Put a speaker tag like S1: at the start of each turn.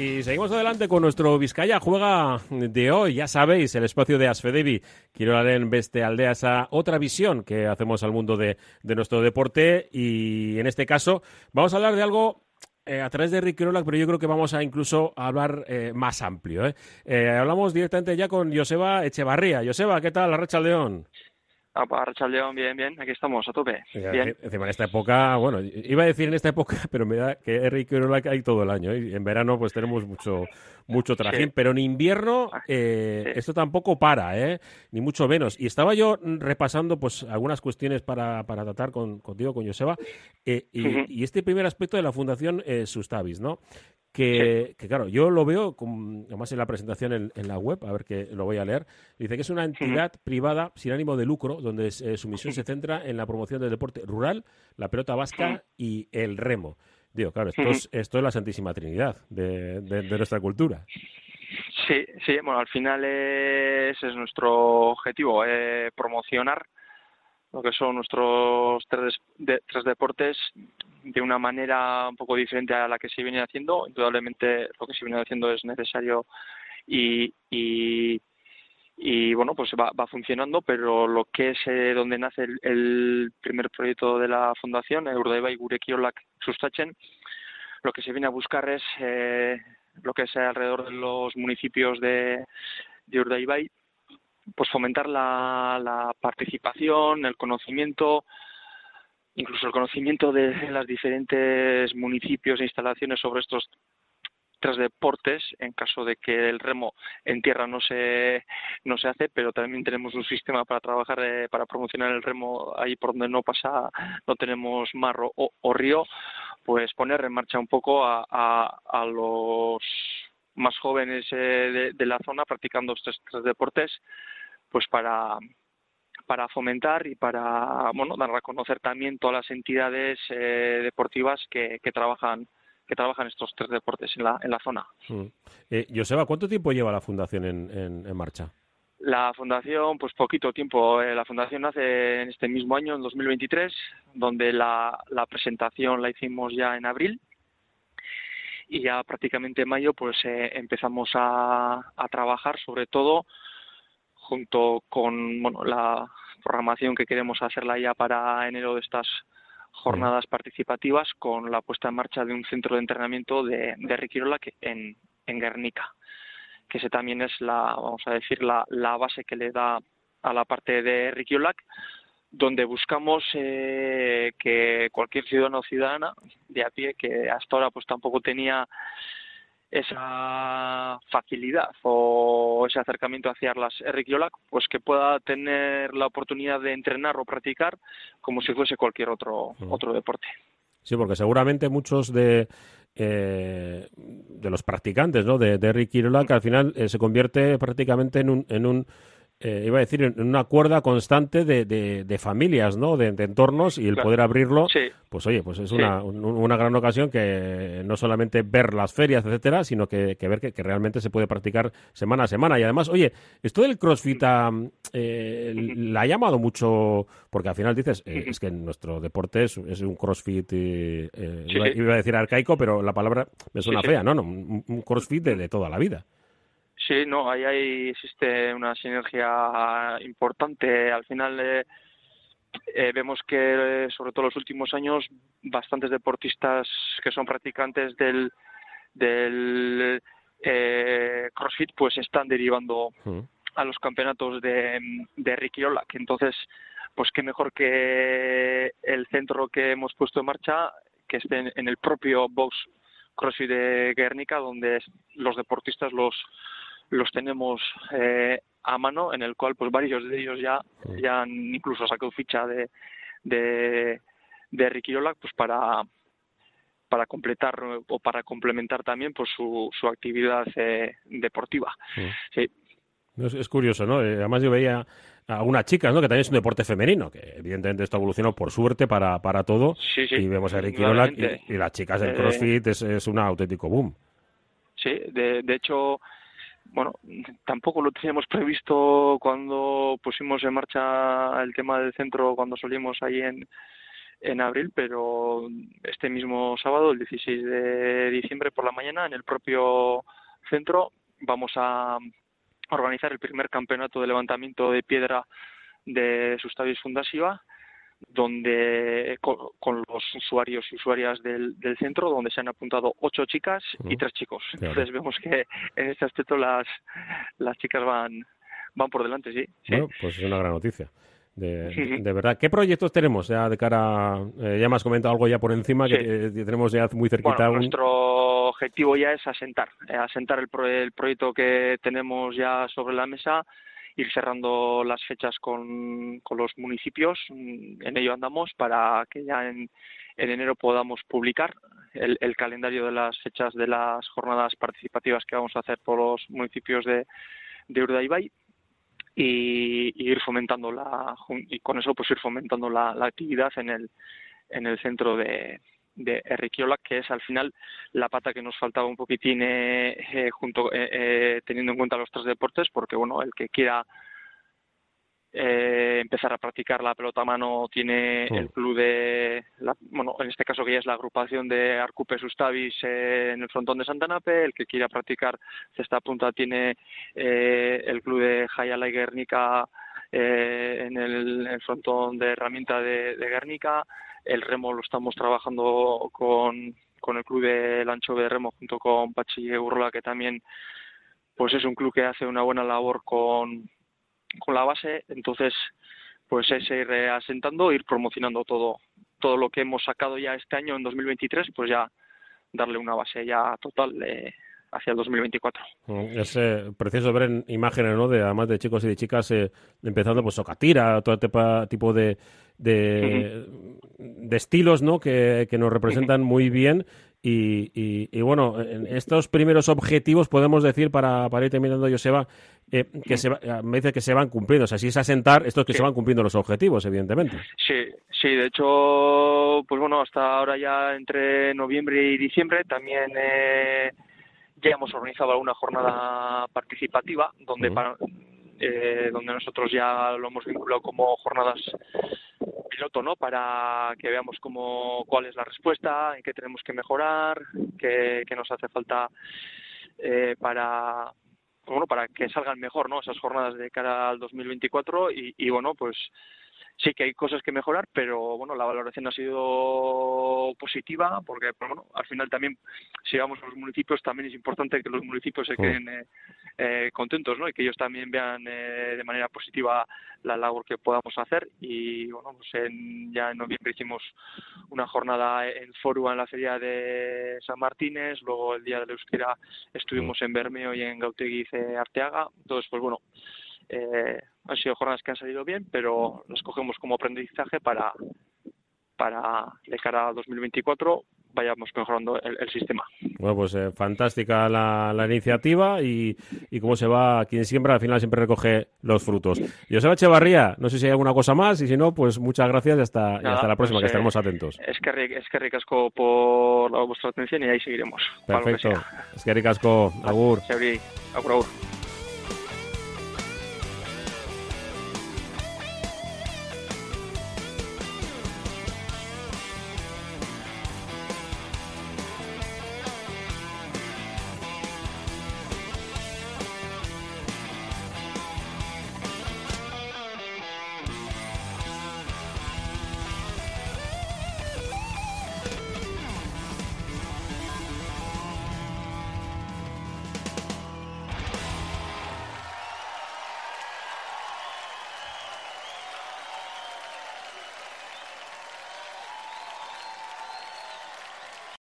S1: Y seguimos adelante con nuestro Vizcaya Juega de hoy. Ya sabéis, el espacio de Asfedevi. Quiero dar en Beste Aldea esa otra visión que hacemos al mundo de, nuestro deporte. Y en este caso, vamos a hablar de algo eh, a través de Rick Kirolak, pero yo creo que vamos a incluso hablar eh, más amplio. ¿eh? hablamos directamente ya con Joseba Echevarría. Joseba, ¿qué tal? Arracha León.
S2: Ah, pues León, bien, bien, aquí estamos, a tope. Bien.
S1: Encima en esta época, bueno, iba a decir en esta época, pero me da que Eric hay todo el año. Y en verano pues tenemos mucho mucho trajín, pero en invierno ah, eh, esto tampoco para, ¿eh? Ni mucho menos. Y estaba yo repasando pues algunas cuestiones para, para tratar con, contigo, con Joseba, eh, y, este primer aspecto de la Fundación eh, Sustavis, ¿no? Que, claro, yo lo veo, como, además en la presentación en, la web, a ver que lo voy a leer, dice que es una entidad privada sin ánimo de lucro, donde eh, su misión se centra en la promoción del deporte rural, la pelota vasca y el remo. Digo, claro, esto, es, esto es la Santísima Trinidad de, nuestra cultura.
S2: Sí, sí, bueno, al final ese es nuestro objetivo, eh, promocionar lo que son nuestros tres, tres deportes de una manera un poco diferente a la que se viene haciendo. Indudablemente lo que se viene haciendo es necesario y, y, y bueno, pues va, va, funcionando, pero lo que es eh, donde nace el, primer proyecto de la fundación, Urdaibai Gurekiolak Sustachen, lo que se viene a buscar es eh, lo que es alrededor de los municipios de, de pues fomentar la, la participación, el conocimiento, incluso el conocimiento de los diferentes municipios e instalaciones sobre estos tres deportes en caso de que el remo en tierra no se no se hace pero también tenemos un sistema para trabajar eh, para promocionar el remo ahí por donde no pasa no tenemos mar o, río pues poner en marcha un poco a, a, los más jóvenes eh, de, la zona practicando estos tres deportes pues para para fomentar y para bueno dar a conocer también todas las entidades eh, deportivas que, que trabajan que trabajan estos tres deportes en la, en la zona.
S1: Mm. Eh, Joseba, ¿cuánto tiempo lleva la fundación en, en, marcha?
S2: La fundación, pues poquito tiempo. Eh, la fundación nace en este mismo año, en 2023, donde la, la presentación la hicimos ya en abril y ya prácticamente en mayo pues eh, empezamos a, a, trabajar sobre todo junto con bueno, la programación que queremos hacerla ya para enero de estas jornadas participativas con la puesta en marcha de un centro de entrenamiento de, de Riquirola en, en Guernica, que ese también es la, vamos a decir, la, la base que le da a la parte de Riquiolac, donde buscamos eh, que cualquier ciudadano o ciudadana de a pie que hasta ahora pues tampoco tenía esa facilidad o ese acercamiento hacia las Yolak, pues que pueda tener la oportunidad de entrenar o practicar como si fuese cualquier otro, otro deporte.
S1: Sí, porque seguramente muchos de, eh, de los practicantes ¿no? de, de Rick al final eh, se convierte prácticamente en un, en un eh, iba a decir, en una cuerda constante de, de, familias, ¿no? De, entornos y el poder abrirlo, pues oye, pues es una, una gran ocasión que no solamente ver las ferias, etcétera, sino que, ver que, realmente se puede practicar semana a semana. Y además, oye, esto del CrossFit eh, la ha llamado mucho, porque al final dices, eh, es que nuestro deporte es, un CrossFit, iba, a decir arcaico, pero la palabra me suena fea, ¿no? no un, CrossFit de toda la vida.
S2: Sí, no, ahí, ahí existe una sinergia importante. Al final eh, eh, vemos que, sobre todo en los últimos años, bastantes deportistas que son practicantes del, del eh, CrossFit, pues están derivando mm. a los campeonatos de, de Rikiola, que entonces, pues qué mejor que el centro que hemos puesto en marcha, que esté en, el propio box CrossFit de Guernica, donde los deportistas los los tenemos eh, a mano, en el cual pues varios de ellos ya, ya han incluso sacado ficha de, de, de Riquirola pues para para completar o para complementar también pues su, su actividad eh, deportiva. Sí.
S1: Es, curioso, ¿no? Eh, además yo veía a algunas chicas, ¿no? Que también es un deporte femenino, que evidentemente esto evolucionó por suerte para, para todo.
S2: Sí,
S1: y vemos a Eric y, y, las chicas del eh, CrossFit es, es un auténtico boom.
S2: Sí, de, de hecho, bueno, tampoco lo teníamos previsto cuando pusimos en marcha el tema del centro, cuando salimos ahí en, en abril, pero este mismo sábado, el 16 de diciembre por la mañana, en el propio centro, vamos a organizar el primer campeonato de levantamiento de piedra de Sustavis Fundasiva donde con, los usuarios y usuarias del, centro, donde se han apuntado ocho chicas y tres chicos. Entonces vemos que en este aspecto las, las chicas van, van por delante, sí.
S1: Bueno, pues es una gran noticia. De, verdad. ¿Qué proyectos tenemos ya de cara? Eh, ya me has comentado algo ya por encima que, eh, tenemos ya muy cerquita.
S2: Nuestro objetivo ya es asentar, eh, asentar el, el proyecto que tenemos ya sobre la mesa ir cerrando las fechas con, los municipios. Mm, en ello andamos para que ya en, en enero podamos publicar el, el, calendario de las fechas de las jornadas participativas que vamos a hacer por los municipios de, de Urdaibai y, y, ir fomentando la y con eso pues ir fomentando la, la actividad en el en el centro de, de Enriquiola, que es al final la pata que nos faltaba un poquitín eh, eh junto eh, eh, teniendo en cuenta los tres deportes, porque bueno, el que quiera eh, empezar a practicar la pelota a mano tiene el club de, la, bueno, en este caso que ya es la agrupación de Arcupe Sustavis en el frontón de Santanape, el que quiera practicar cesta punta tiene el club de Jayala y Guernica en el, frontón de herramienta de, de Guernica, el remo lo estamos trabajando con, con el club de Lancho de Remo junto con Pachi Urrola, que también pues es un club que hace una buena labor con, con la base. Entonces, pues es ir asentando, ir promocionando todo, todo lo que hemos sacado ya este año en 2023, pues ya darle una base ya total hacia el 2024. Mm,
S1: es eh, precioso ver en imágenes, ¿no? De, además de chicos y de chicas eh, empezando pues socatira, todo este tipo de, de, estilos, ¿no? Que, nos representan muy bien y, y, bueno, en estos primeros objetivos podemos decir para, para ir terminando, Joseba, eh, que se me dice que se van cumpliendo. O sea, si es asentar, esto es que se van cumpliendo los objetivos, evidentemente.
S2: Sí, sí, de hecho, pues bueno, hasta ahora ya entre noviembre y diciembre también eh, ya hemos organizado alguna jornada participativa donde eh, donde nosotros ya lo hemos vinculado como jornadas piloto, ¿no? Para que veamos cómo, cuál es la respuesta, en qué tenemos que mejorar, qué, nos hace falta eh, para bueno para que salgan mejor, ¿no? Esas jornadas de cara al 2024 y, y bueno, pues sí que hay cosas que mejorar, pero bueno, la valoración ha sido positiva porque bueno, al final también si vamos a los municipios también es importante que los municipios se queden eh, eh, contentos, ¿no? Y que ellos también vean eh, de manera positiva la labor que podamos hacer. Y bueno, pues en, ya en noviembre hicimos una jornada en Forua en la feria de San Martínez, luego el día de la euskera estuvimos en Bermeo y en Gautegui Arteaga, entonces pues bueno, eh, han sido jornadas que han salido bien, pero las cogemos como aprendizaje para, para de cara a 2024 vayamos mejorando el, sistema.
S1: Bueno, pues eh, fantástica la, la iniciativa y, y, cómo se va, quien siembra al final siempre recoge los frutos. Joseba Echevarría, no sé si hay alguna cosa más y si no, pues muchas gracias y hasta, hasta la próxima, que pues, estaremos atentos.
S2: Es que, es que ricasco por vuestra atención y ahí seguiremos.
S1: Perfecto. Es que ricasco, agur.
S2: agur, agur.